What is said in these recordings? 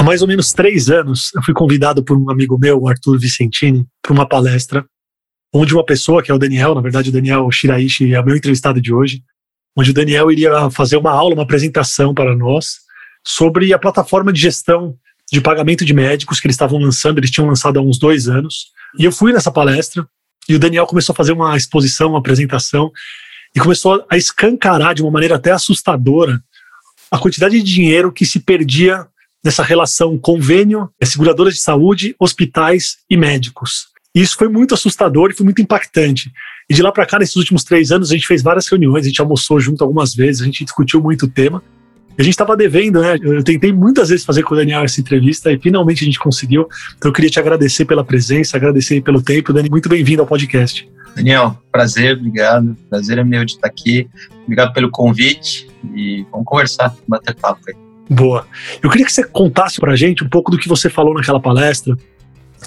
Há mais ou menos três anos, eu fui convidado por um amigo meu, o Arthur Vicentini, para uma palestra, onde uma pessoa, que é o Daniel, na verdade o Daniel Shiraishi é o meu entrevistado de hoje, onde o Daniel iria fazer uma aula, uma apresentação para nós, sobre a plataforma de gestão de pagamento de médicos que eles estavam lançando, eles tinham lançado há uns dois anos. E eu fui nessa palestra e o Daniel começou a fazer uma exposição, uma apresentação e começou a escancarar de uma maneira até assustadora a quantidade de dinheiro que se perdia nessa relação convênio, seguradoras de saúde, hospitais e médicos. E isso foi muito assustador e foi muito impactante. E de lá para cá, nesses últimos três anos, a gente fez várias reuniões, a gente almoçou junto algumas vezes, a gente discutiu muito o tema. A gente estava devendo, né? Eu tentei muitas vezes fazer com o Daniel essa entrevista e finalmente a gente conseguiu. Então eu queria te agradecer pela presença, agradecer pelo tempo. Dani, muito bem-vindo ao podcast. Daniel, prazer, obrigado. Prazer é meu de estar aqui. Obrigado pelo convite e vamos conversar, bater papo aí. Boa. Eu queria que você contasse para a gente um pouco do que você falou naquela palestra,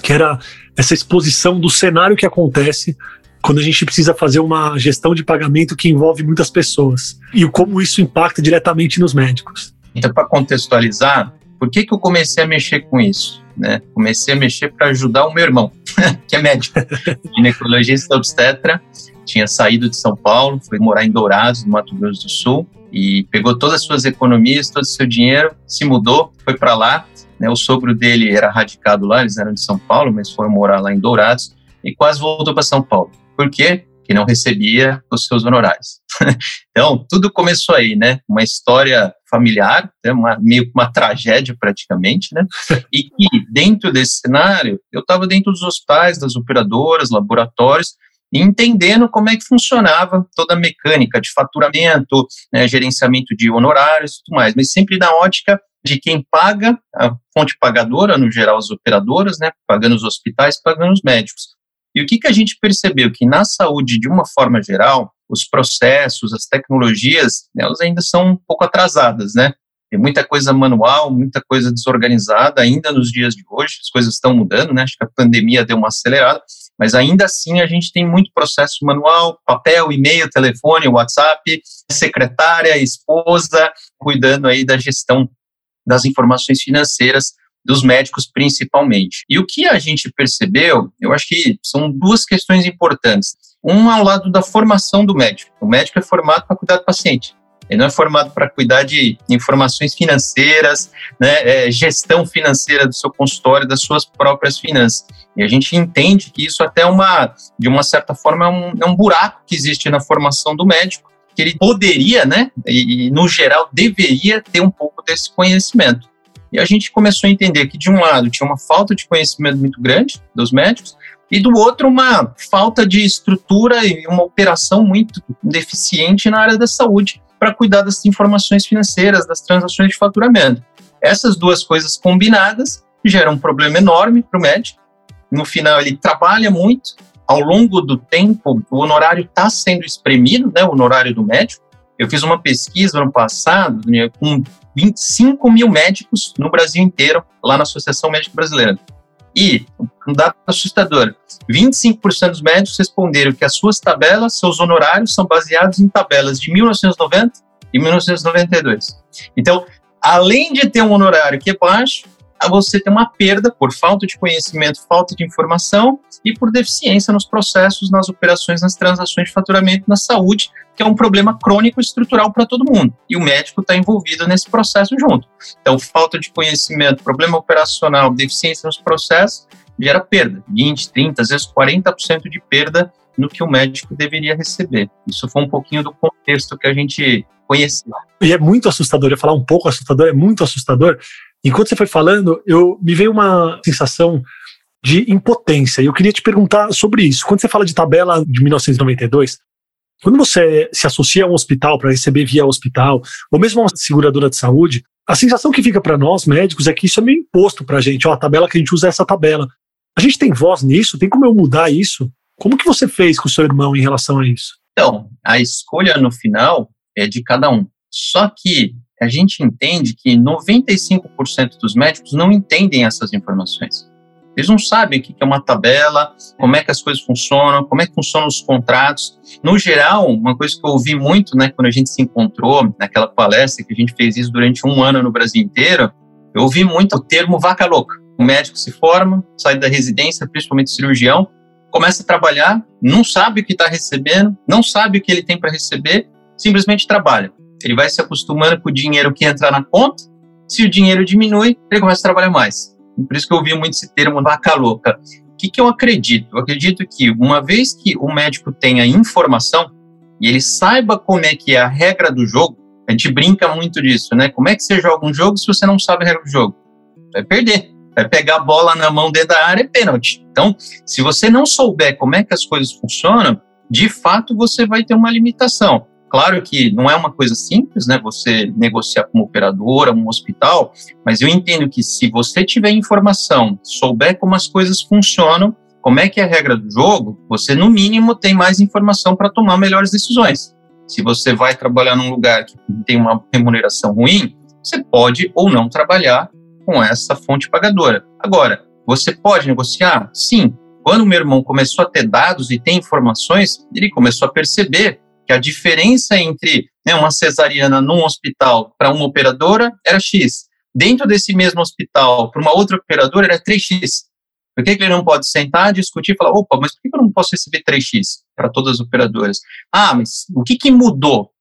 que era essa exposição do cenário que acontece quando a gente precisa fazer uma gestão de pagamento que envolve muitas pessoas e como isso impacta diretamente nos médicos. Então, para contextualizar, por que, que eu comecei a mexer com isso? Né? Comecei a mexer para ajudar o meu irmão, que é médico, ginecologista obstetra, tinha saído de São Paulo, foi morar em Dourados, no Mato Grosso do Sul, e pegou todas as suas economias, todo o seu dinheiro, se mudou, foi para lá. Né? O sogro dele era radicado lá, eles eram de São Paulo, mas foram morar lá em Dourados, e quase voltou para São Paulo. Por quê? Que não recebia os seus honorários. então, tudo começou aí, né? Uma história familiar, né? uma, meio uma tragédia praticamente, né? E que dentro desse cenário, eu estava dentro dos hospitais, das operadoras, laboratórios, entendendo como é que funcionava toda a mecânica de faturamento, né, gerenciamento de honorários e tudo mais, mas sempre na ótica de quem paga, a fonte pagadora, no geral as operadoras, né, pagando os hospitais, pagando os médicos. E o que, que a gente percebeu? Que na saúde, de uma forma geral, os processos, as tecnologias, elas ainda são um pouco atrasadas, né? Tem muita coisa manual, muita coisa desorganizada ainda nos dias de hoje, as coisas estão mudando, né? Acho que a pandemia deu uma acelerada, mas ainda assim a gente tem muito processo manual, papel, e-mail, telefone, WhatsApp, secretária, esposa, cuidando aí da gestão das informações financeiras dos médicos principalmente. E o que a gente percebeu, eu acho que são duas questões importantes. Um ao lado da formação do médico. O médico é formado para cuidar do paciente. Ele não é formado para cuidar de informações financeiras, né, é, gestão financeira do seu consultório, das suas próprias finanças. E a gente entende que isso até é uma, de uma certa forma, é um, é um buraco que existe na formação do médico, que ele poderia, né, e, e no geral deveria ter um pouco desse conhecimento. E a gente começou a entender que, de um lado, tinha uma falta de conhecimento muito grande dos médicos, e do outro, uma falta de estrutura e uma operação muito deficiente na área da saúde para cuidar das informações financeiras, das transações de faturamento. Essas duas coisas combinadas geram um problema enorme para o médico. No final, ele trabalha muito, ao longo do tempo, o honorário está sendo espremido, né, o honorário do médico. Eu fiz uma pesquisa ano passado com 25 mil médicos no Brasil inteiro, lá na Associação Médica Brasileira. E, um dado assustador, 25% dos médicos responderam que as suas tabelas, seus honorários, são baseados em tabelas de 1990 e 1992. Então, além de ter um honorário que é baixo, você tem uma perda por falta de conhecimento, falta de informação e por deficiência nos processos, nas operações, nas transações de faturamento na saúde, que é um problema crônico estrutural para todo mundo. E o médico está envolvido nesse processo junto. Então, falta de conhecimento, problema operacional, deficiência nos processos, gera perda. 20, 30, às vezes 40% de perda no que o médico deveria receber. Isso foi um pouquinho do contexto que a gente conheceu. E é muito assustador, eu falar um pouco assustador, é muito assustador, Enquanto você foi falando, eu me veio uma sensação de impotência. E eu queria te perguntar sobre isso. Quando você fala de tabela de 1992, quando você se associa a um hospital para receber via hospital, ou mesmo uma seguradora de saúde, a sensação que fica para nós médicos é que isso é meio imposto para a gente. Ó, a tabela que a gente usa é essa tabela. A gente tem voz nisso? Tem como eu mudar isso? Como que você fez com o seu irmão em relação a isso? Então, a escolha no final é de cada um. Só que a gente entende que 95% dos médicos não entendem essas informações. Eles não sabem o que é uma tabela, como é que as coisas funcionam, como é que funcionam os contratos. No geral, uma coisa que eu ouvi muito, né, quando a gente se encontrou naquela palestra que a gente fez isso durante um ano no Brasil inteiro, eu ouvi muito o termo vaca louca. O médico se forma, sai da residência, principalmente cirurgião, começa a trabalhar, não sabe o que está recebendo, não sabe o que ele tem para receber, simplesmente trabalha. Ele vai se acostumando com o dinheiro que entra na conta. Se o dinheiro diminui, ele começa a trabalhar mais. Por isso que eu ouvi muito esse termo vaca louca. O que, que eu acredito? Eu acredito que uma vez que o médico tenha informação e ele saiba como é que é a regra do jogo, a gente brinca muito disso, né? Como é que você joga um jogo se você não sabe a regra do jogo? Vai perder. Vai pegar a bola na mão dentro da área é pênalti. Então, se você não souber como é que as coisas funcionam, de fato você vai ter uma limitação. Claro que não é uma coisa simples, né? Você negociar com uma operadora, um hospital, mas eu entendo que se você tiver informação, souber como as coisas funcionam, como é que é a regra do jogo, você no mínimo tem mais informação para tomar melhores decisões. Se você vai trabalhar num lugar que tem uma remuneração ruim, você pode ou não trabalhar com essa fonte pagadora. Agora, você pode negociar? Sim. Quando meu irmão começou a ter dados e ter informações, ele começou a perceber que a diferença entre né, uma cesariana num hospital para uma operadora era X. Dentro desse mesmo hospital, para uma outra operadora, era 3X. Por que, que, ele não pode sentar, discutir e falar, opa, mas por que eu não posso receber 3x para todas as operadoras? Ah, mas o que, que mudou?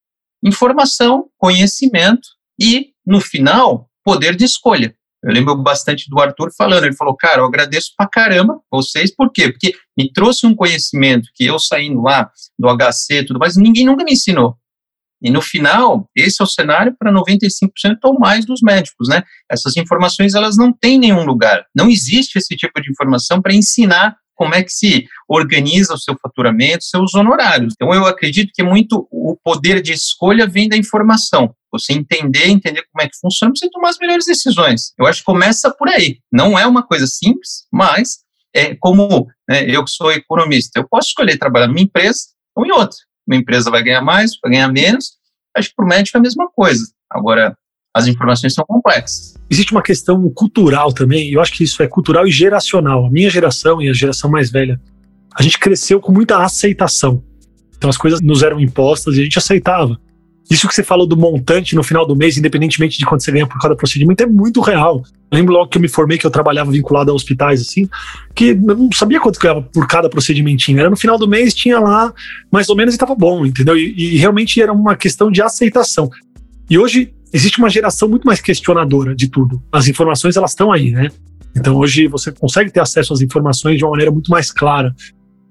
Informação, conhecimento e, no final, poder de escolha. Eu lembro bastante do Arthur falando, ele falou, cara, eu agradeço pra caramba vocês, por quê? Porque me trouxe um conhecimento que eu saindo lá do HC e tudo mais, ninguém nunca me ensinou. E no final, esse é o cenário para 95% ou mais dos médicos, né? Essas informações, elas não têm nenhum lugar. Não existe esse tipo de informação para ensinar como é que se organiza o seu faturamento, seus honorários. Então, eu acredito que muito o poder de escolha vem da informação. Você entender, entender como é que funciona, você tomar as melhores decisões. Eu acho que começa por aí. Não é uma coisa simples, mas é como né, eu que sou economista, eu posso escolher trabalhar numa empresa ou em outra. Uma empresa vai ganhar mais, vai ganhar menos. Acho que para o médico é a mesma coisa. Agora, as informações são complexas. Existe uma questão cultural também, e eu acho que isso é cultural e geracional. A minha geração e a geração mais velha, a gente cresceu com muita aceitação. Então as coisas nos eram impostas e a gente aceitava. Isso que você falou do montante no final do mês, independentemente de quanto você ganha por cada procedimento, é muito real. Eu lembro logo que eu me formei, que eu trabalhava vinculado a hospitais, assim, que eu não sabia quanto ganhava por cada procedimentinho. Era no final do mês, tinha lá mais ou menos e estava bom, entendeu? E, e realmente era uma questão de aceitação. E hoje existe uma geração muito mais questionadora de tudo. As informações, elas estão aí, né? Então hoje você consegue ter acesso às informações de uma maneira muito mais clara.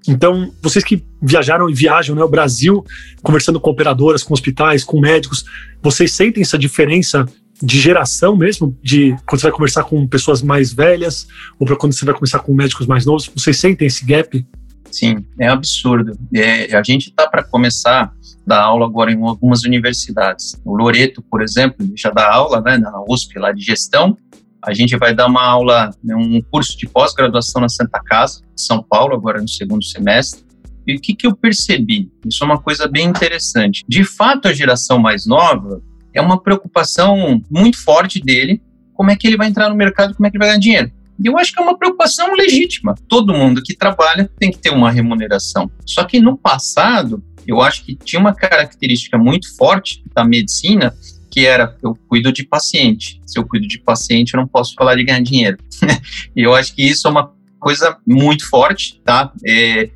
Então, vocês que viajaram e viajam né, o Brasil, conversando com operadoras, com hospitais, com médicos, vocês sentem essa diferença de geração mesmo, de quando você vai conversar com pessoas mais velhas ou para quando você vai conversar com médicos mais novos, vocês sentem esse gap? Sim, é absurdo. É, a gente está para começar a dar aula agora em algumas universidades. O Loreto, por exemplo, já dá aula né, na USP lá de gestão, a gente vai dar uma aula, né, um curso de pós-graduação na Santa Casa, São Paulo, agora no segundo semestre. E o que, que eu percebi? Isso é uma coisa bem interessante. De fato, a geração mais nova é uma preocupação muito forte dele, como é que ele vai entrar no mercado, como é que ele vai ganhar dinheiro. E eu acho que é uma preocupação legítima. Todo mundo que trabalha tem que ter uma remuneração. Só que no passado, eu acho que tinha uma característica muito forte da medicina, que era eu cuido de paciente. Se eu cuido de paciente, eu não posso falar de ganhar dinheiro. e eu acho que isso é uma coisa muito forte, tá? É,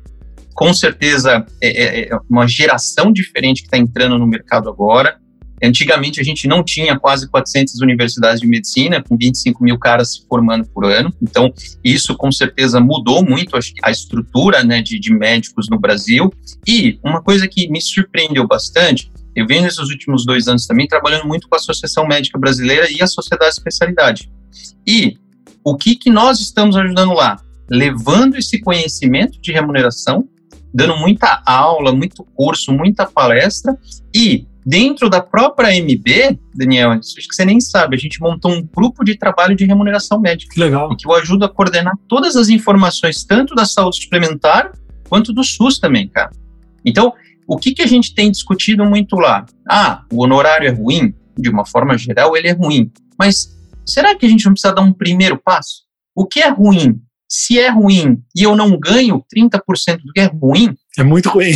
com certeza é, é, é uma geração diferente que está entrando no mercado agora. Antigamente a gente não tinha quase 400 universidades de medicina, com 25 mil caras se formando por ano. Então, isso com certeza mudou muito a estrutura né, de, de médicos no Brasil. E uma coisa que me surpreendeu bastante eu venho nesses últimos dois anos também trabalhando muito com a Associação Médica Brasileira e a Sociedade de Especialidade. E o que, que nós estamos ajudando lá? Levando esse conhecimento de remuneração, dando muita aula, muito curso, muita palestra e Dentro da própria MB, Daniel, acho que você nem sabe, a gente montou um grupo de trabalho de remuneração médica. Que legal. Que eu ajudo a coordenar todas as informações, tanto da saúde suplementar quanto do SUS também, cara. Então, o que, que a gente tem discutido muito lá? Ah, o honorário é ruim? De uma forma geral, ele é ruim. Mas será que a gente não precisa dar um primeiro passo? O que é ruim? Se é ruim e eu não ganho 30% do que é ruim. É muito ruim.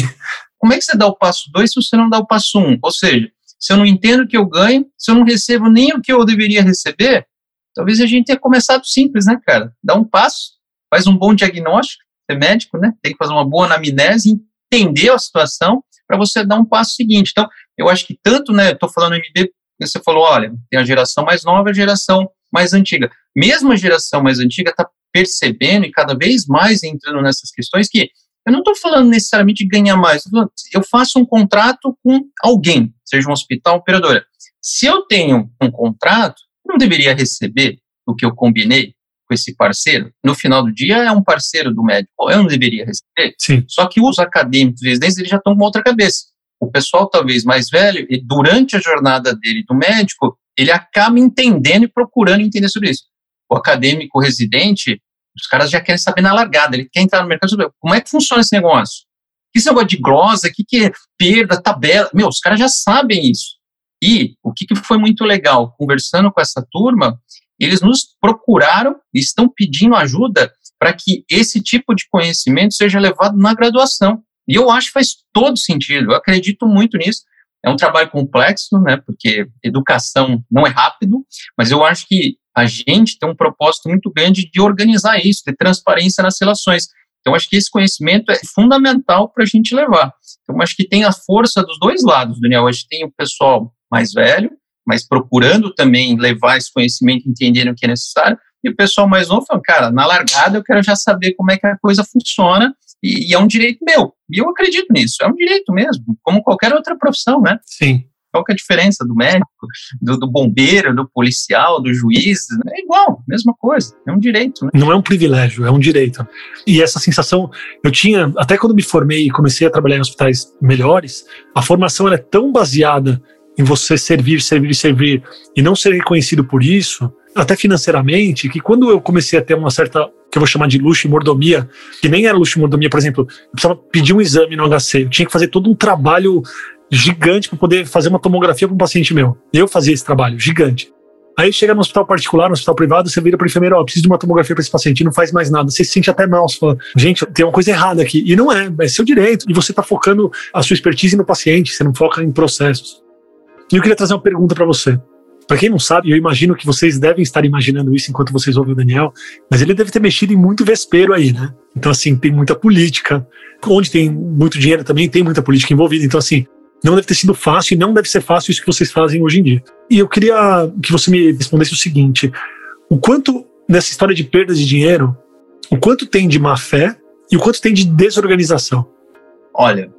Como é que você dá o passo 2 se você não dá o passo 1? Um? Ou seja, se eu não entendo o que eu ganho, se eu não recebo nem o que eu deveria receber, talvez a gente tenha começado simples, né, cara? Dá um passo, faz um bom diagnóstico, é médico, né? Tem que fazer uma boa anamnese, entender a situação para você dar um passo seguinte. Então, eu acho que tanto, né, estou falando MD, você falou, olha, tem a geração mais nova e a geração mais antiga. Mesmo a geração mais antiga está percebendo e cada vez mais entrando nessas questões que eu não estou falando necessariamente de ganhar mais, eu faço um contrato com alguém, seja um hospital, operadora. Se eu tenho um contrato, eu não deveria receber o que eu combinei com esse parceiro. No final do dia, é um parceiro do médico. Eu não deveria receber. Sim. Só que os acadêmicos residentes eles já estão com outra cabeça. O pessoal, talvez mais velho, e durante a jornada dele do médico, ele acaba entendendo e procurando entender sobre isso. O acadêmico residente, os caras já querem saber na largada, ele quer entrar no mercado como é que funciona esse negócio. Que esse negócio de glosa, o que, que é perda, tabela. Meu, os caras já sabem isso. E o que, que foi muito legal, conversando com essa turma, eles nos procuraram e estão pedindo ajuda para que esse tipo de conhecimento seja levado na graduação. E eu acho que faz todo sentido, eu acredito muito nisso. É um trabalho complexo, né, porque educação não é rápido, mas eu acho que a gente tem um propósito muito grande de organizar isso, de transparência nas relações. Então, acho que esse conhecimento é fundamental para a gente levar. Então, acho que tem a força dos dois lados, Daniel. Acho que tem o pessoal mais velho, mas procurando também levar esse conhecimento, entendendo o que é necessário, e o pessoal mais novo falando, cara, na largada eu quero já saber como é que a coisa funciona, e, e é um direito meu. E eu acredito nisso, é um direito mesmo, como qualquer outra profissão, né? Sim. Qual que é a diferença do médico, do, do bombeiro, do policial, do juiz? É igual, mesma coisa, é um direito. Né? Não é um privilégio, é um direito. E essa sensação, eu tinha, até quando me formei e comecei a trabalhar em hospitais melhores, a formação é tão baseada em você servir, servir, servir e não ser reconhecido por isso, até financeiramente, que quando eu comecei a ter uma certa, que eu vou chamar de luxo e mordomia, que nem era luxo e mordomia, por exemplo, eu precisava pedir um exame no HC, eu tinha que fazer todo um trabalho gigante para poder fazer uma tomografia para um paciente meu. Eu fazia esse trabalho, gigante. Aí chega no hospital particular, no hospital privado, você vira para enfermeiro, ó, oh, preciso de uma tomografia para esse paciente, não faz mais nada. Você se sente até mal, você fala, gente, tem uma coisa errada aqui. E não é, é seu direito. E você está focando a sua expertise no paciente, você não foca em processos. E eu queria trazer uma pergunta para você. Para quem não sabe, eu imagino que vocês devem estar imaginando isso enquanto vocês ouvem o Daniel, mas ele deve ter mexido em muito vespeiro aí, né? Então, assim, tem muita política. Onde tem muito dinheiro também tem muita política envolvida. Então, assim, não deve ter sido fácil e não deve ser fácil isso que vocês fazem hoje em dia. E eu queria que você me respondesse o seguinte: o quanto nessa história de perda de dinheiro, o quanto tem de má fé e o quanto tem de desorganização? Olha,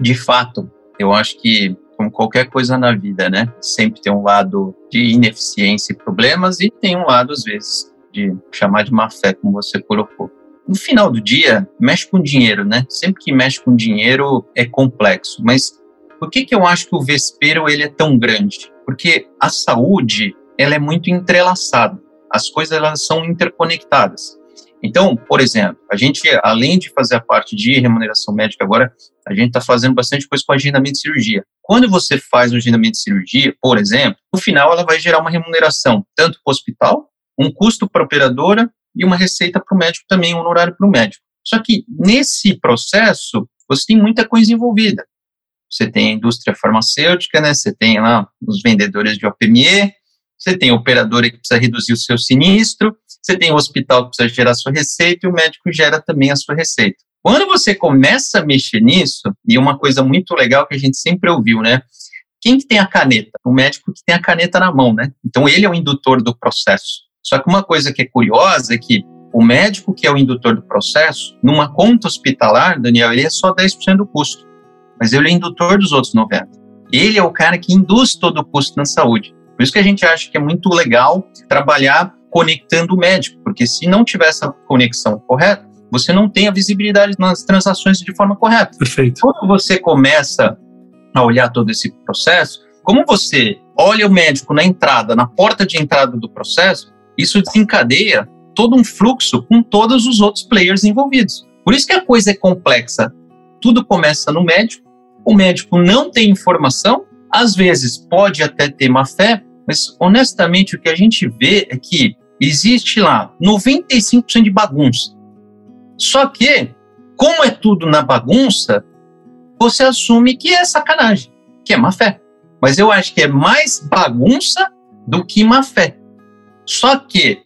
de fato, eu acho que como qualquer coisa na vida, né? Sempre tem um lado de ineficiência e problemas e tem um lado às vezes de chamar de má fé, como você colocou. No final do dia, mexe com dinheiro, né? Sempre que mexe com dinheiro é complexo, mas por que, que eu acho que o vespeiro ele é tão grande? Porque a saúde ela é muito entrelaçada. As coisas elas são interconectadas. Então, por exemplo, a gente, além de fazer a parte de remuneração médica agora, a gente está fazendo bastante coisa com agendamento de cirurgia. Quando você faz um agendamento de cirurgia, por exemplo, no final ela vai gerar uma remuneração tanto para o hospital, um custo para a operadora e uma receita para o médico também, um honorário para o médico. Só que nesse processo, você tem muita coisa envolvida você tem a indústria farmacêutica, né? Você tem lá os vendedores de OPME, você tem a operadora que precisa reduzir o seu sinistro, você tem o hospital que precisa gerar sua receita e o médico gera também a sua receita. Quando você começa a mexer nisso, e uma coisa muito legal que a gente sempre ouviu, né? Quem que tem a caneta? O médico que tem a caneta na mão, né? Então ele é o indutor do processo. Só que uma coisa que é curiosa é que o médico que é o indutor do processo, numa conta hospitalar, Daniel, ele é só 10% do custo mas ele é indutor dos outros 90. Ele é o cara que induz todo o custo na saúde. Por isso que a gente acha que é muito legal trabalhar conectando o médico, porque se não tiver essa conexão correta, você não tem a visibilidade nas transações de forma correta. Perfeito. Quando você começa a olhar todo esse processo, como você olha o médico na entrada, na porta de entrada do processo, isso desencadeia todo um fluxo com todos os outros players envolvidos. Por isso que a coisa é complexa. Tudo começa no médico, o médico não tem informação, às vezes pode até ter má fé, mas honestamente o que a gente vê é que existe lá 95% de bagunça. Só que, como é tudo na bagunça, você assume que é sacanagem, que é má fé. Mas eu acho que é mais bagunça do que má fé. Só que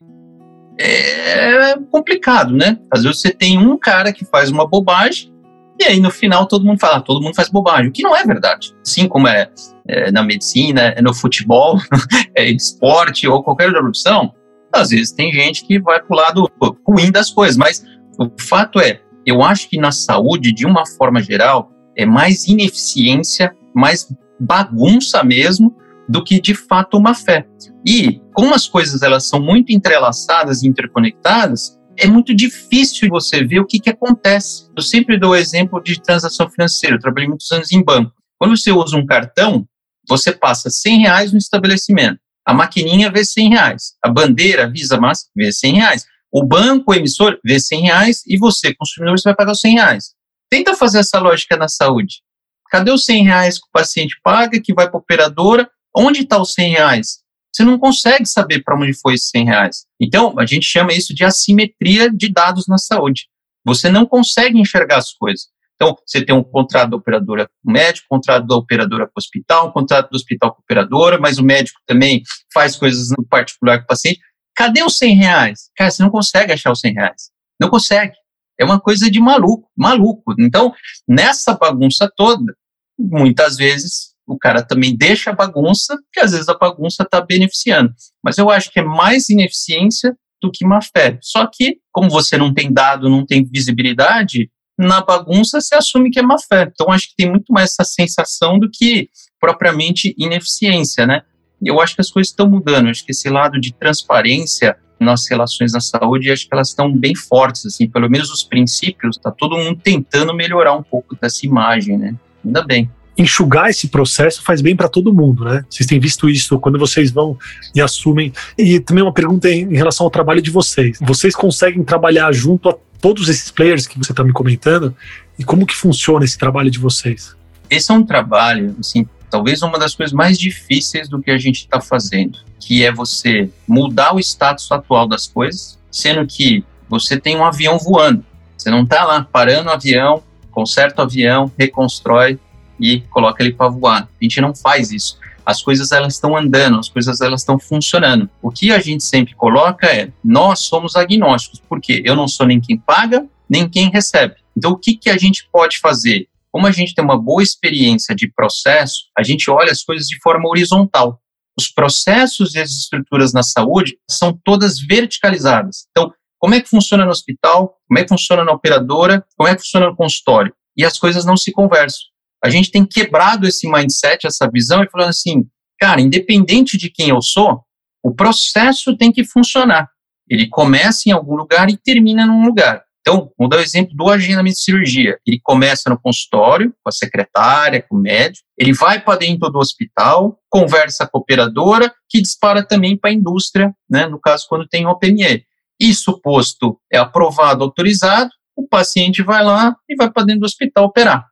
é complicado, né? Às vezes você tem um cara que faz uma bobagem e aí no final todo mundo fala, ah, todo mundo faz bobagem, o que não é verdade. Assim como é, é na medicina, é no futebol, é esporte ou qualquer outra profissão, às vezes tem gente que vai pro lado ruim das coisas, mas o fato é, eu acho que na saúde, de uma forma geral, é mais ineficiência, mais bagunça mesmo, do que de fato uma fé. E como as coisas elas são muito entrelaçadas e interconectadas, é muito difícil você ver o que, que acontece. Eu sempre dou o exemplo de transação financeira. Eu trabalhei muitos anos em banco. Quando você usa um cartão, você passa 100 reais no estabelecimento. A maquininha vê 100 reais. A bandeira Visa Master vê 100 reais. O banco, o emissor, vê 100 reais e você, consumidor, você vai pagar os 100 reais. Tenta fazer essa lógica na saúde. Cadê os 100 reais que o paciente paga, que vai para a operadora? Onde está os 100 reais? Você não consegue saber para onde foi esses 100 reais. Então, a gente chama isso de assimetria de dados na saúde. Você não consegue enxergar as coisas. Então, você tem um contrato da operadora com o médico, contrato da operadora com o hospital, contrato do hospital com a operadora, mas o médico também faz coisas no particular com o paciente. Cadê os 100 reais? Cara, você não consegue achar os 100 reais. Não consegue. É uma coisa de maluco, maluco. Então, nessa bagunça toda, muitas vezes o cara também deixa a bagunça, que às vezes a bagunça está beneficiando. Mas eu acho que é mais ineficiência do que má fé. Só que, como você não tem dado, não tem visibilidade, na bagunça se assume que é má fé. Então, acho que tem muito mais essa sensação do que propriamente ineficiência, né? Eu acho que as coisas estão mudando. acho que esse lado de transparência nas relações na saúde, acho que elas estão bem fortes, assim, pelo menos os princípios, está todo mundo tentando melhorar um pouco dessa imagem, né? Ainda bem enxugar esse processo faz bem para todo mundo, né? Vocês têm visto isso quando vocês vão e assumem. E também uma pergunta em relação ao trabalho de vocês. Vocês conseguem trabalhar junto a todos esses players que você está me comentando? E como que funciona esse trabalho de vocês? Esse é um trabalho, assim, talvez uma das coisas mais difíceis do que a gente está fazendo, que é você mudar o status atual das coisas, sendo que você tem um avião voando. Você não está lá parando o avião, conserta o avião, reconstrói e coloca ele para voar. A gente não faz isso. As coisas elas estão andando, as coisas elas estão funcionando. O que a gente sempre coloca é: nós somos agnósticos, porque eu não sou nem quem paga, nem quem recebe. Então, o que, que a gente pode fazer? Como a gente tem uma boa experiência de processo, a gente olha as coisas de forma horizontal. Os processos e as estruturas na saúde são todas verticalizadas. Então, como é que funciona no hospital? Como é que funciona na operadora? Como é que funciona no consultório? E as coisas não se conversam a gente tem quebrado esse mindset, essa visão, e falando assim, cara, independente de quem eu sou, o processo tem que funcionar. Ele começa em algum lugar e termina num lugar. Então, vou dar o exemplo do agendamento de cirurgia. Ele começa no consultório, com a secretária, com o médico, ele vai para dentro do hospital, conversa com a operadora, que dispara também para a indústria, né, no caso, quando tem o OPME. Isso posto é aprovado, autorizado, o paciente vai lá e vai para dentro do hospital operar.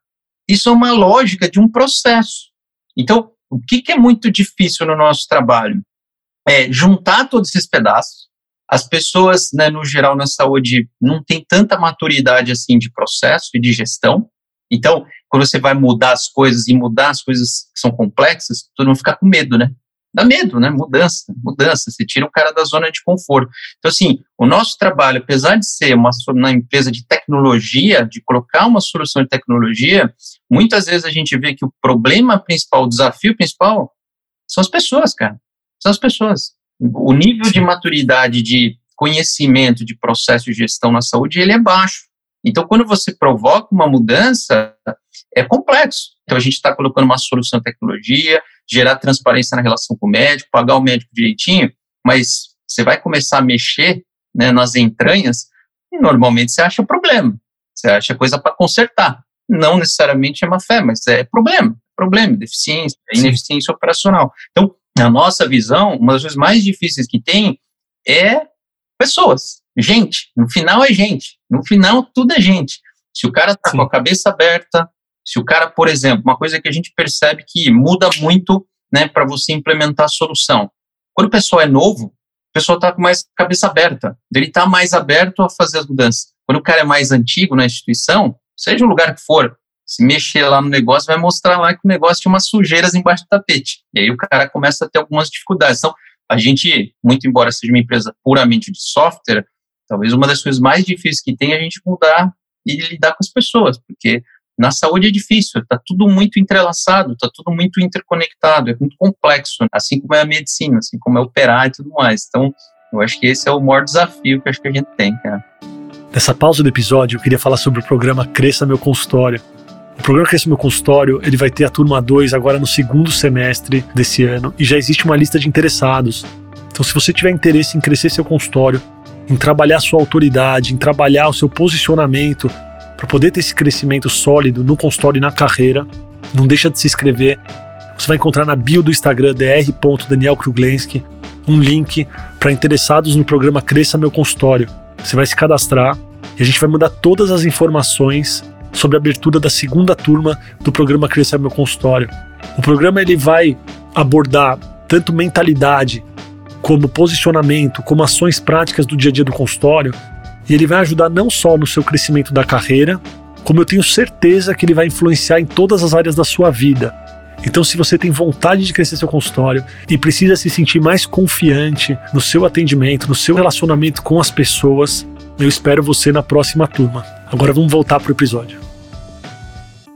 Isso é uma lógica de um processo. Então, o que, que é muito difícil no nosso trabalho? É juntar todos esses pedaços. As pessoas, né, no geral, na saúde, não têm tanta maturidade assim de processo e de gestão. Então, quando você vai mudar as coisas e mudar as coisas que são complexas, todo mundo fica com medo, né? Dá medo, né? Mudança, mudança, você tira o cara da zona de conforto. Então, assim, o nosso trabalho, apesar de ser uma, uma empresa de tecnologia, de colocar uma solução de tecnologia, muitas vezes a gente vê que o problema principal, o desafio principal, são as pessoas, cara. São as pessoas. O nível de maturidade, de conhecimento, de processo de gestão na saúde, ele é baixo. Então, quando você provoca uma mudança, é complexo. Então, a gente está colocando uma solução de tecnologia, gerar transparência na relação com o médico, pagar o médico direitinho, mas você vai começar a mexer né, nas entranhas e normalmente você acha problema. Você acha coisa para consertar. Não necessariamente é má fé, mas é problema. problema, deficiência, ineficiência operacional. Então, na nossa visão, uma das coisas mais difíceis que tem é pessoas, gente. No final é gente. No final, tudo é gente. Se o cara está com a cabeça aberta, se o cara, por exemplo, uma coisa que a gente percebe que muda muito né, para você implementar a solução. Quando o pessoal é novo, o pessoal está com mais cabeça aberta. Ele está mais aberto a fazer as mudanças. Quando o cara é mais antigo na instituição, seja o lugar que for, se mexer lá no negócio, vai mostrar lá que o negócio tinha umas sujeiras embaixo do tapete. E aí o cara começa a ter algumas dificuldades. Então, a gente, muito embora seja uma empresa puramente de software, talvez uma das coisas mais difíceis que tem é a gente mudar e lidar com as pessoas, porque na saúde é difícil, está tudo muito entrelaçado, está tudo muito interconectado, é muito complexo, assim como é a medicina, assim como é operar e tudo mais. Então, eu acho que esse é o maior desafio que acho que a gente tem, cara. Nessa pausa do episódio, eu queria falar sobre o programa Cresça Meu Consultório. O programa Cresça Meu Consultório, ele vai ter a turma 2 agora no segundo semestre desse ano e já existe uma lista de interessados. Então, se você tiver interesse em crescer seu consultório, em trabalhar sua autoridade, em trabalhar o seu posicionamento, para poder ter esse crescimento sólido no consultório e na carreira, não deixa de se inscrever. Você vai encontrar na bio do Instagram dr.danielkruglenski um link para interessados no programa Cresça Meu Consultório. Você vai se cadastrar e a gente vai mandar todas as informações sobre a abertura da segunda turma do programa Cresça Meu Consultório. O programa ele vai abordar tanto mentalidade, como posicionamento, como ações práticas do dia a dia do consultório, e ele vai ajudar não só no seu crescimento da carreira, como eu tenho certeza que ele vai influenciar em todas as áreas da sua vida. Então, se você tem vontade de crescer seu consultório e precisa se sentir mais confiante no seu atendimento, no seu relacionamento com as pessoas, eu espero você na próxima turma. Agora vamos voltar para o episódio.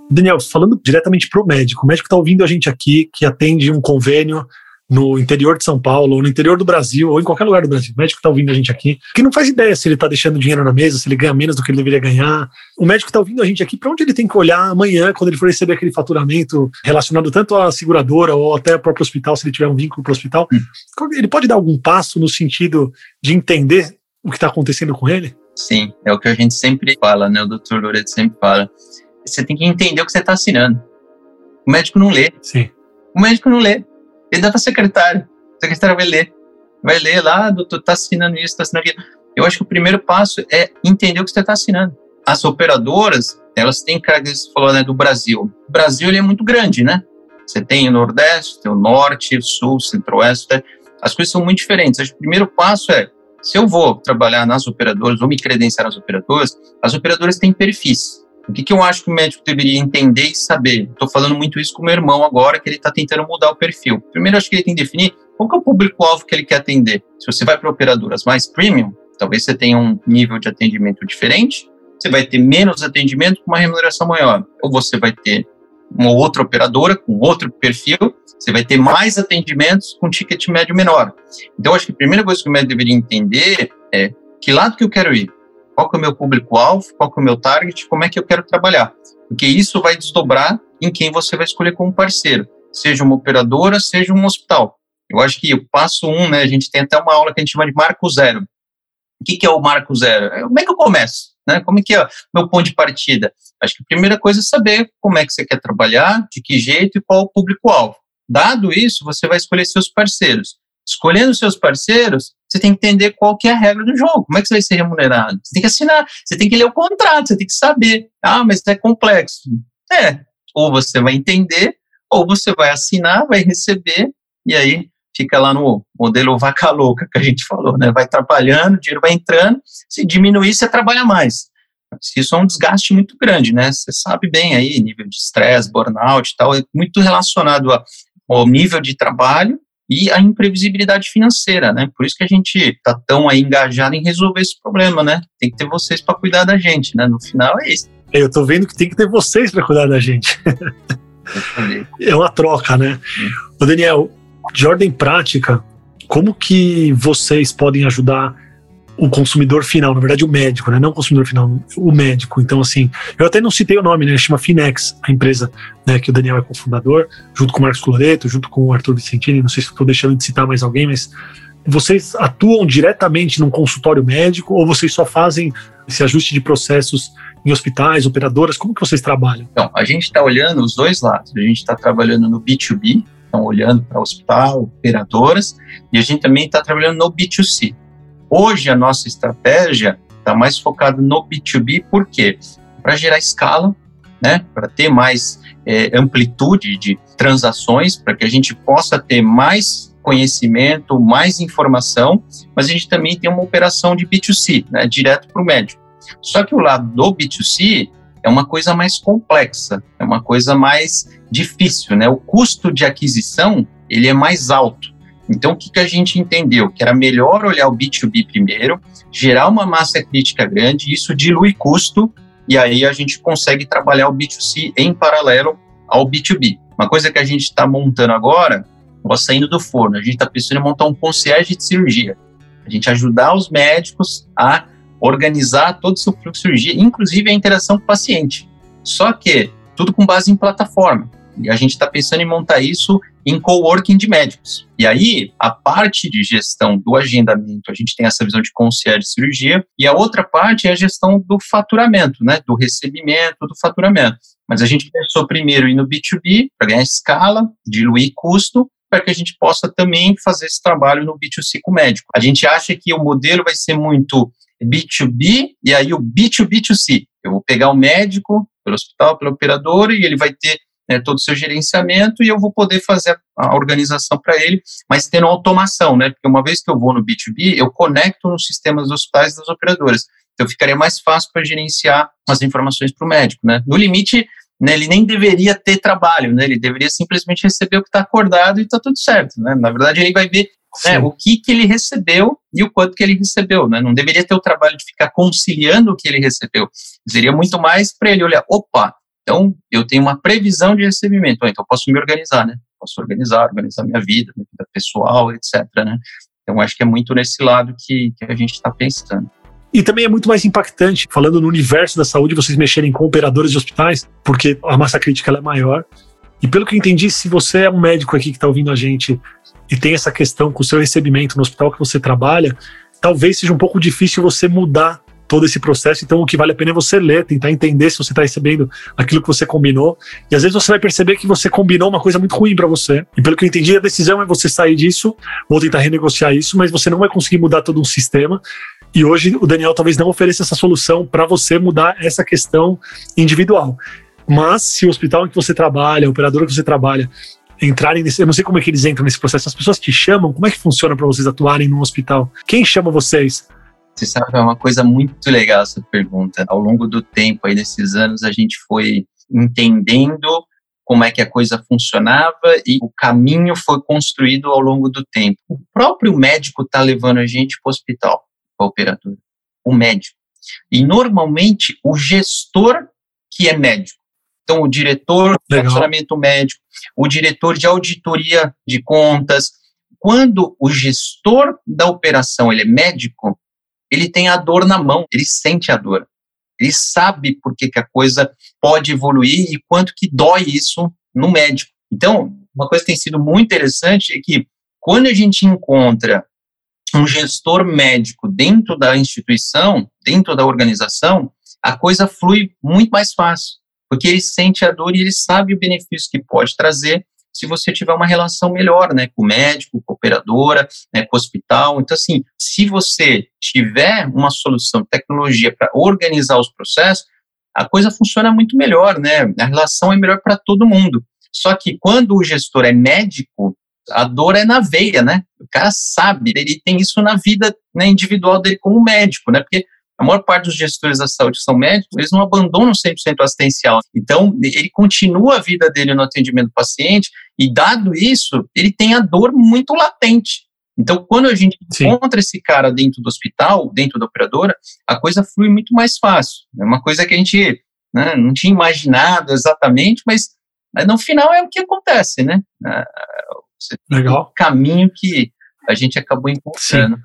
Daniel, falando diretamente para o médico, o médico está ouvindo a gente aqui, que atende um convênio no interior de São Paulo, ou no interior do Brasil, ou em qualquer lugar do Brasil. O médico está ouvindo a gente aqui, que não faz ideia se ele está deixando dinheiro na mesa, se ele ganha menos do que ele deveria ganhar. O médico está ouvindo a gente aqui, para onde ele tem que olhar amanhã, quando ele for receber aquele faturamento relacionado tanto à seguradora ou até ao próprio hospital, se ele tiver um vínculo para o hospital. Hum. Ele pode dar algum passo no sentido de entender o que está acontecendo com ele? Sim, é o que a gente sempre fala, né? O doutor Loreto sempre fala. Você tem que entender o que você está assinando. O médico não lê. Sim. O médico não lê. Ele dá para secretário. A secretária vai ler. Vai ler lá, doutor, tá assinando isso, tá assinando aquilo. Eu acho que o primeiro passo é entender o que você está assinando. As operadoras, elas têm características, falou, né, do Brasil. O Brasil, ele é muito grande, né? Você tem o Nordeste, tem o Norte, o Sul, Centro-Oeste. As coisas são muito diferentes. Acho que o primeiro passo é, se eu vou trabalhar nas operadoras ou me credenciar nas operadoras, as operadoras têm perfis. O que, que eu acho que o médico deveria entender e saber? Estou falando muito isso com o meu irmão agora, que ele está tentando mudar o perfil. Primeiro, acho que ele tem que definir qual que é o público-alvo que ele quer atender. Se você vai para operadoras mais premium, talvez você tenha um nível de atendimento diferente, você vai ter menos atendimento com uma remuneração maior. Ou você vai ter uma outra operadora com outro perfil, você vai ter mais atendimentos com ticket médio menor. Então, acho que a primeira coisa que o médico deveria entender é que lado que eu quero ir qual que é o meu público-alvo, qual que é o meu target, como é que eu quero trabalhar. Porque isso vai desdobrar em quem você vai escolher como parceiro, seja uma operadora, seja um hospital. Eu acho que o passo um, né, a gente tem até uma aula que a gente chama de marco zero. O que, que é o marco zero? É, como é que eu começo? Né? Como é que é o meu ponto de partida? Acho que a primeira coisa é saber como é que você quer trabalhar, de que jeito e qual o público-alvo. Dado isso, você vai escolher seus parceiros. Escolhendo seus parceiros, você tem que entender qual que é a regra do jogo, como é que você vai ser remunerado. Você tem que assinar, você tem que ler o contrato, você tem que saber. Ah, mas é complexo. É, ou você vai entender, ou você vai assinar, vai receber, e aí fica lá no modelo vaca louca que a gente falou, né? Vai trabalhando, o dinheiro vai entrando, se diminuir, você trabalha mais. Isso é um desgaste muito grande, né? Você sabe bem aí, nível de estresse, burnout e tal, é muito relacionado ao nível de trabalho e a imprevisibilidade financeira, né? Por isso que a gente está tão aí engajado em resolver esse problema, né? Tem que ter vocês para cuidar da gente, né? No final é isso. Eu tô vendo que tem que ter vocês para cuidar da gente. é uma troca, né? Ô Daniel, de ordem prática, como que vocês podem ajudar o consumidor final, na verdade o médico, né? Não o consumidor final, o médico. Então, assim, eu até não citei o nome, né? Chama Finex, a empresa, né? Que o Daniel é cofundador, junto com o Marcos Coloreto, junto com o Arthur Vicentini. Não sei se estou deixando de citar mais alguém, mas vocês atuam diretamente num consultório médico ou vocês só fazem esse ajuste de processos em hospitais, operadoras? Como que vocês trabalham? Então, a gente está olhando os dois lados. A gente está trabalhando no B2B, então olhando para hospital, operadoras, e a gente também está trabalhando no B2C. Hoje a nossa estratégia está mais focada no B2B, por quê? Para gerar escala, né? Para ter mais é, amplitude de transações, para que a gente possa ter mais conhecimento, mais informação, mas a gente também tem uma operação de B2C, né, direto para o médico. Só que o lado do B2C é uma coisa mais complexa, é uma coisa mais difícil, né? O custo de aquisição ele é mais alto. Então, o que, que a gente entendeu? Que era melhor olhar o B2B primeiro, gerar uma massa crítica grande, isso dilui custo, e aí a gente consegue trabalhar o B2C em paralelo ao B2B. Uma coisa que a gente está montando agora, ó, saindo do forno, a gente está pensando em montar um concierge de cirurgia. A gente ajudar os médicos a organizar todo o seu fluxo de cirurgia, inclusive a interação com o paciente. Só que tudo com base em plataforma. E a gente está pensando em montar isso em coworking de médicos. E aí, a parte de gestão do agendamento, a gente tem essa visão de concierge cirurgia, e a outra parte é a gestão do faturamento, né, do recebimento, do faturamento. Mas a gente pensou primeiro ir no B2B, para ganhar escala, diluir custo, para que a gente possa também fazer esse trabalho no B2C com o médico. A gente acha que o modelo vai ser muito B2B e aí o B2B2C. Eu vou pegar o médico pelo hospital, pela operadora, e ele vai ter né, todo o seu gerenciamento e eu vou poder fazer a organização para ele, mas tendo automação, né? Porque uma vez que eu vou no B2B, eu conecto nos sistemas dos hospitais e das operadoras. Então ficaria mais fácil para gerenciar as informações para o médico, né? No limite, né, ele nem deveria ter trabalho, né? Ele deveria simplesmente receber o que está acordado e está tudo certo, né? Na verdade, ele vai ver né, o que, que ele recebeu e o quanto que ele recebeu, né? Não deveria ter o trabalho de ficar conciliando o que ele recebeu. Seria muito mais para ele olhar, opa, então, eu tenho uma previsão de recebimento, então eu posso me organizar, né? Posso organizar, organizar minha vida, minha vida pessoal, etc, né? Então, acho que é muito nesse lado que, que a gente está pensando. E também é muito mais impactante, falando no universo da saúde, vocês mexerem com operadores de hospitais, porque a massa crítica é maior. E pelo que eu entendi, se você é um médico aqui que está ouvindo a gente e tem essa questão com o seu recebimento no hospital que você trabalha, talvez seja um pouco difícil você mudar todo esse processo. Então, o que vale a pena é você ler, tentar entender se você está recebendo aquilo que você combinou. E às vezes você vai perceber que você combinou uma coisa muito ruim para você. E pelo que eu entendi, a decisão é você sair disso ou tentar renegociar isso, mas você não vai conseguir mudar todo um sistema. E hoje o Daniel talvez não ofereça essa solução para você mudar essa questão individual. Mas se o hospital em que você trabalha, a operadora que você trabalha, entrarem nesse. Eu não sei como é que eles entram nesse processo. As pessoas te chamam, como é que funciona para vocês atuarem num hospital? Quem chama vocês? Você sabe, é uma coisa muito legal essa pergunta. Ao longo do tempo, aí desses anos, a gente foi entendendo como é que a coisa funcionava e o caminho foi construído ao longo do tempo. O próprio médico está levando a gente para o hospital, para a operadora. O médico. E normalmente o gestor que é médico. Então, o diretor de funcionamento médico, o diretor de auditoria de contas. Quando o gestor da operação ele é médico, ele tem a dor na mão, ele sente a dor. Ele sabe por que, que a coisa pode evoluir e quanto que dói isso no médico. Então, uma coisa que tem sido muito interessante é que quando a gente encontra um gestor médico dentro da instituição, dentro da organização, a coisa flui muito mais fácil, porque ele sente a dor e ele sabe o benefício que pode trazer se você tiver uma relação melhor, né, com o médico, com a operadora, né, com o hospital. Então, assim, se você tiver uma solução, tecnologia para organizar os processos, a coisa funciona muito melhor, né? A relação é melhor para todo mundo. Só que quando o gestor é médico, a dor é na veia, né? O cara sabe, ele tem isso na vida né, individual dele como médico, né? Porque a maior parte dos gestores da saúde que são médicos, eles não abandonam 100% assistencial. Então, ele continua a vida dele no atendimento do paciente e, dado isso, ele tem a dor muito latente. Então, quando a gente Sim. encontra esse cara dentro do hospital, dentro da operadora, a coisa flui muito mais fácil. É uma coisa que a gente né, não tinha imaginado exatamente, mas, no final é o que acontece, né? É, Legal. O caminho que a gente acabou encontrando. Sim.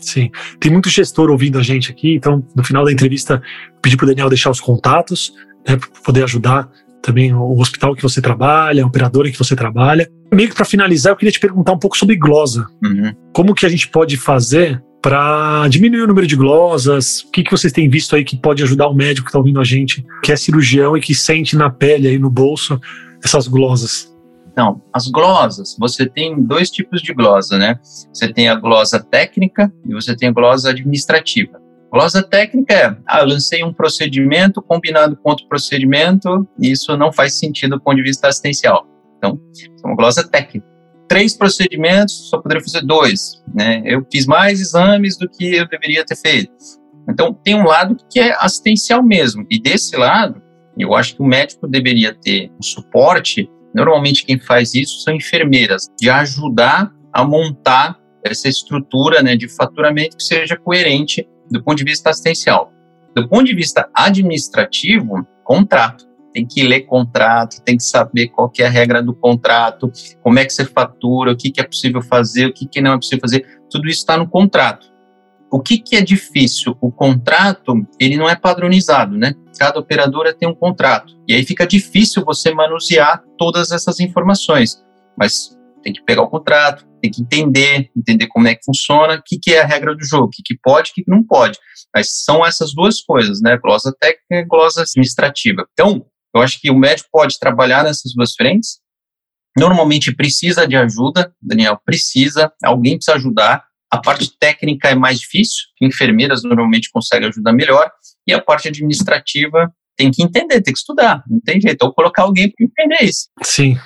Sim. Tem muito gestor ouvindo a gente aqui, então no final da entrevista pedi para o Daniel deixar os contatos, né, para poder ajudar também o hospital que você trabalha, a operadora que você trabalha. Meio que para finalizar, eu queria te perguntar um pouco sobre glosa. Uhum. Como que a gente pode fazer para diminuir o número de glosas? O que, que vocês têm visto aí que pode ajudar o médico que está ouvindo a gente, que é cirurgião e que sente na pele aí no bolso essas glosas? Então, as glosas, você tem dois tipos de glosa, né? Você tem a glosa técnica e você tem a glosa administrativa. Glosa técnica é, ah, eu lancei um procedimento combinado com outro procedimento, e isso não faz sentido do ponto de vista assistencial. Então, é uma glosa técnica. Três procedimentos, só poderia fazer dois, né? Eu fiz mais exames do que eu deveria ter feito. Então, tem um lado que é assistencial mesmo, e desse lado, eu acho que o médico deveria ter um suporte. Normalmente, quem faz isso são enfermeiras, de ajudar a montar essa estrutura né, de faturamento que seja coerente do ponto de vista assistencial. Do ponto de vista administrativo, contrato. Tem que ler contrato, tem que saber qual que é a regra do contrato, como é que você fatura, o que, que é possível fazer, o que, que não é possível fazer. Tudo isso está no contrato. O que, que é difícil? O contrato, ele não é padronizado, né? Cada operadora tem um contrato. E aí fica difícil você manusear todas essas informações. Mas tem que pegar o contrato, tem que entender, entender como é que funciona, o que, que é a regra do jogo, o que, que pode, o que, que não pode. Mas são essas duas coisas, né? Glosa técnica e glosa administrativa. Então, eu acho que o médico pode trabalhar nessas duas frentes. Normalmente precisa de ajuda, Daniel, precisa, alguém precisa ajudar. A parte técnica é mais difícil, enfermeiras normalmente conseguem ajudar melhor, e a parte administrativa tem que entender, tem que estudar, não tem jeito, ou colocar alguém para entender isso. Sim.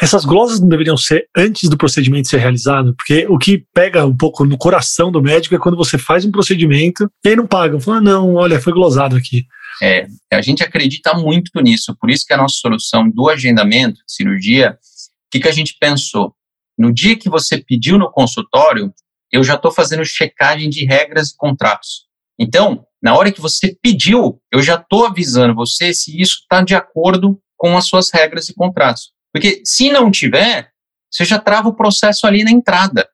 Essas glosas não deveriam ser antes do procedimento ser realizado, porque o que pega um pouco no coração do médico é quando você faz um procedimento e aí não pagam. Fala, ah, não, olha, foi glosado aqui. É, a gente acredita muito nisso, por isso que a nossa solução do agendamento de cirurgia, o que, que a gente pensou? No dia que você pediu no consultório, eu já estou fazendo checagem de regras e contratos. Então, na hora que você pediu, eu já estou avisando você se isso está de acordo com as suas regras e contratos. Porque se não tiver, você já trava o processo ali na entrada.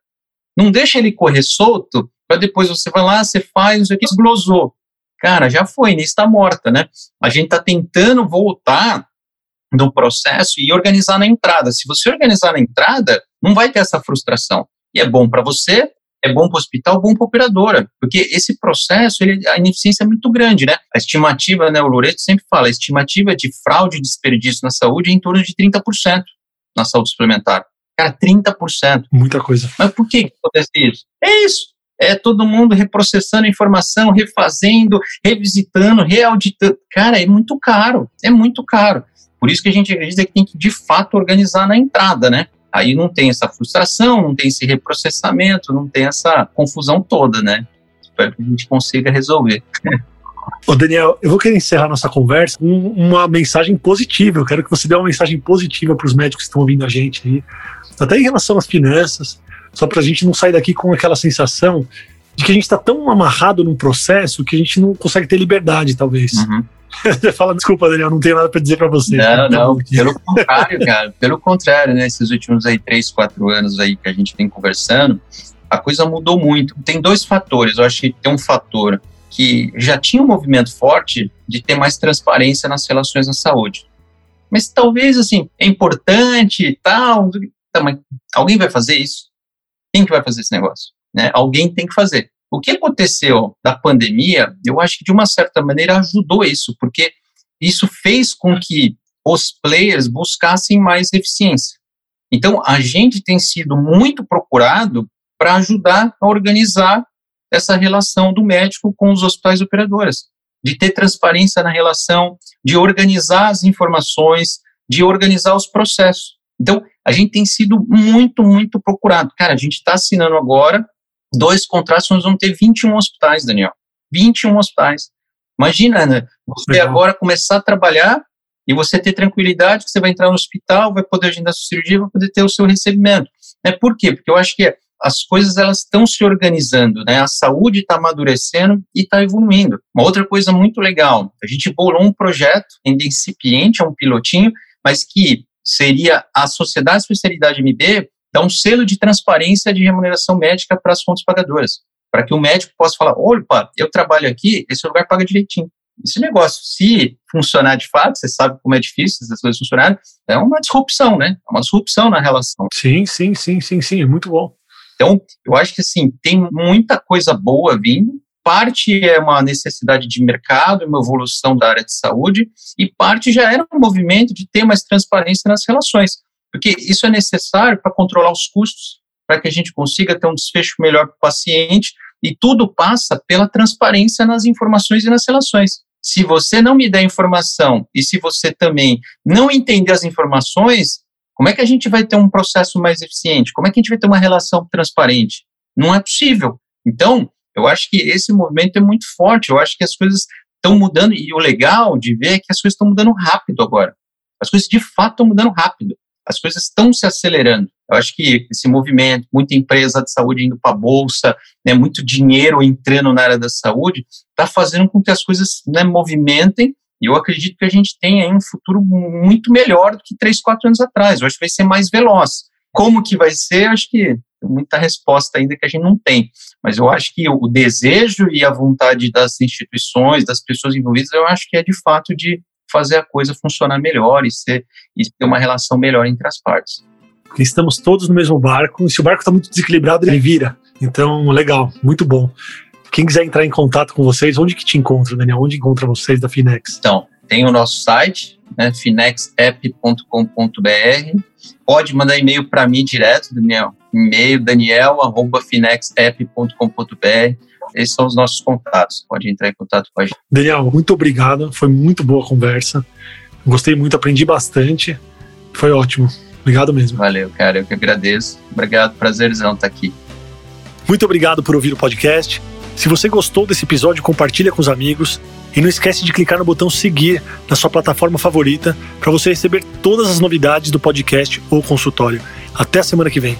Não deixa ele correr solto, para depois você vai lá, você faz, não sei o que, esglosou. Cara, já foi, nem está morta, né? A gente está tentando voltar no processo e organizar na entrada. Se você organizar na entrada, não vai ter essa frustração. E é bom para você, é bom para o hospital, bom para a operadora, porque esse processo, ele, a ineficiência é muito grande, né? A estimativa, né, o Loreto sempre fala, a estimativa de fraude e desperdício na saúde é em torno de 30% na saúde suplementar. Cara, 30%. Muita coisa. Mas por que acontece isso? É isso. É todo mundo reprocessando informação, refazendo, revisitando, reauditando. Cara, é muito caro. É muito caro. Por isso que a gente acredita que tem que, de fato, organizar na entrada, né? Aí não tem essa frustração, não tem esse reprocessamento, não tem essa confusão toda, né? Espero que a gente consiga resolver. Ô Daniel, eu vou querer encerrar nossa conversa com uma mensagem positiva. Eu quero que você dê uma mensagem positiva para os médicos que estão ouvindo a gente aí, até em relação às finanças, só para a gente não sair daqui com aquela sensação de que a gente está tão amarrado num processo que a gente não consegue ter liberdade, talvez. Uhum. Você fala, desculpa, Daniel, não tenho nada para dizer para você. Não, não, pelo contrário, cara, pelo contrário, né? Esses últimos aí três, quatro anos aí que a gente vem conversando, a coisa mudou muito. Tem dois fatores, eu acho que tem um fator que já tinha um movimento forte de ter mais transparência nas relações na saúde. Mas talvez, assim, é importante e tal, tá, mas alguém vai fazer isso? Quem que vai fazer esse negócio? Né? Alguém tem que fazer. O que aconteceu da pandemia, eu acho que de uma certa maneira ajudou isso, porque isso fez com que os players buscassem mais eficiência. Então, a gente tem sido muito procurado para ajudar a organizar essa relação do médico com os hospitais operadoras, de ter transparência na relação, de organizar as informações, de organizar os processos. Então, a gente tem sido muito, muito procurado. Cara, a gente está assinando agora dois contratos, nós vamos ter 21 hospitais, Daniel. 21 hospitais. Imagina, né? Você Legal. agora começar a trabalhar e você ter tranquilidade que você vai entrar no hospital, vai poder agendar sua cirurgia, vai poder ter o seu recebimento. Né? Por quê? Porque eu acho que as coisas elas estão se organizando, né? A saúde está amadurecendo e está evoluindo. Uma outra coisa muito legal, a gente bolou um projeto ainda incipiente, é um pilotinho, mas que seria a Sociedade de Especialidade MB dá um selo de transparência de remuneração médica para as fontes pagadoras, para que o médico possa falar, opa, eu trabalho aqui, esse lugar paga direitinho. esse negócio, se funcionar de fato, você sabe como é difícil essas coisas funcionarem, é uma disrupção, né? É uma disrupção na relação. Sim, sim, sim, sim, sim, é muito bom. Então, eu acho que assim, tem muita coisa boa vindo. Parte é uma necessidade de mercado, uma evolução da área de saúde, e parte já era um movimento de ter mais transparência nas relações, porque isso é necessário para controlar os custos, para que a gente consiga ter um desfecho melhor para o paciente, e tudo passa pela transparência nas informações e nas relações. Se você não me der informação e se você também não entender as informações, como é que a gente vai ter um processo mais eficiente? Como é que a gente vai ter uma relação transparente? Não é possível. Então, eu acho que esse movimento é muito forte. Eu acho que as coisas estão mudando e o legal de ver é que as coisas estão mudando rápido agora. As coisas de fato estão mudando rápido. As coisas estão se acelerando. Eu acho que esse movimento, muita empresa de saúde indo para a bolsa, né, muito dinheiro entrando na área da saúde, está fazendo com que as coisas né, movimentem e eu acredito que a gente aí um futuro muito melhor do que três, quatro anos atrás. Eu acho que vai ser mais veloz. Como que vai ser? Acho que tem muita resposta ainda que a gente não tem. Mas eu acho que o desejo e a vontade das instituições, das pessoas envolvidas, eu acho que é de fato de fazer a coisa funcionar melhor e, ser, e ter uma relação melhor entre as partes. Porque estamos todos no mesmo barco, e se o barco está muito desequilibrado, ele vira. Então, legal, muito bom. Quem quiser entrar em contato com vocês, onde que te encontra, Daniel? Onde encontra vocês da Finex? Então, tem o nosso site, né, finexapp.com.br. Pode mandar e-mail para mim direto, Daniel. E-mail daniel@finexapp.com.br. Esses são os nossos contatos. Pode entrar em contato com a gente. Daniel, muito obrigado. Foi muito boa a conversa. Gostei muito, aprendi bastante. Foi ótimo. Obrigado mesmo. Valeu, cara. Eu que agradeço. Obrigado, prazerzão estar aqui. Muito obrigado por ouvir o podcast. Se você gostou desse episódio, compartilha com os amigos e não esquece de clicar no botão seguir na sua plataforma favorita para você receber todas as novidades do podcast ou consultório. Até a semana que vem.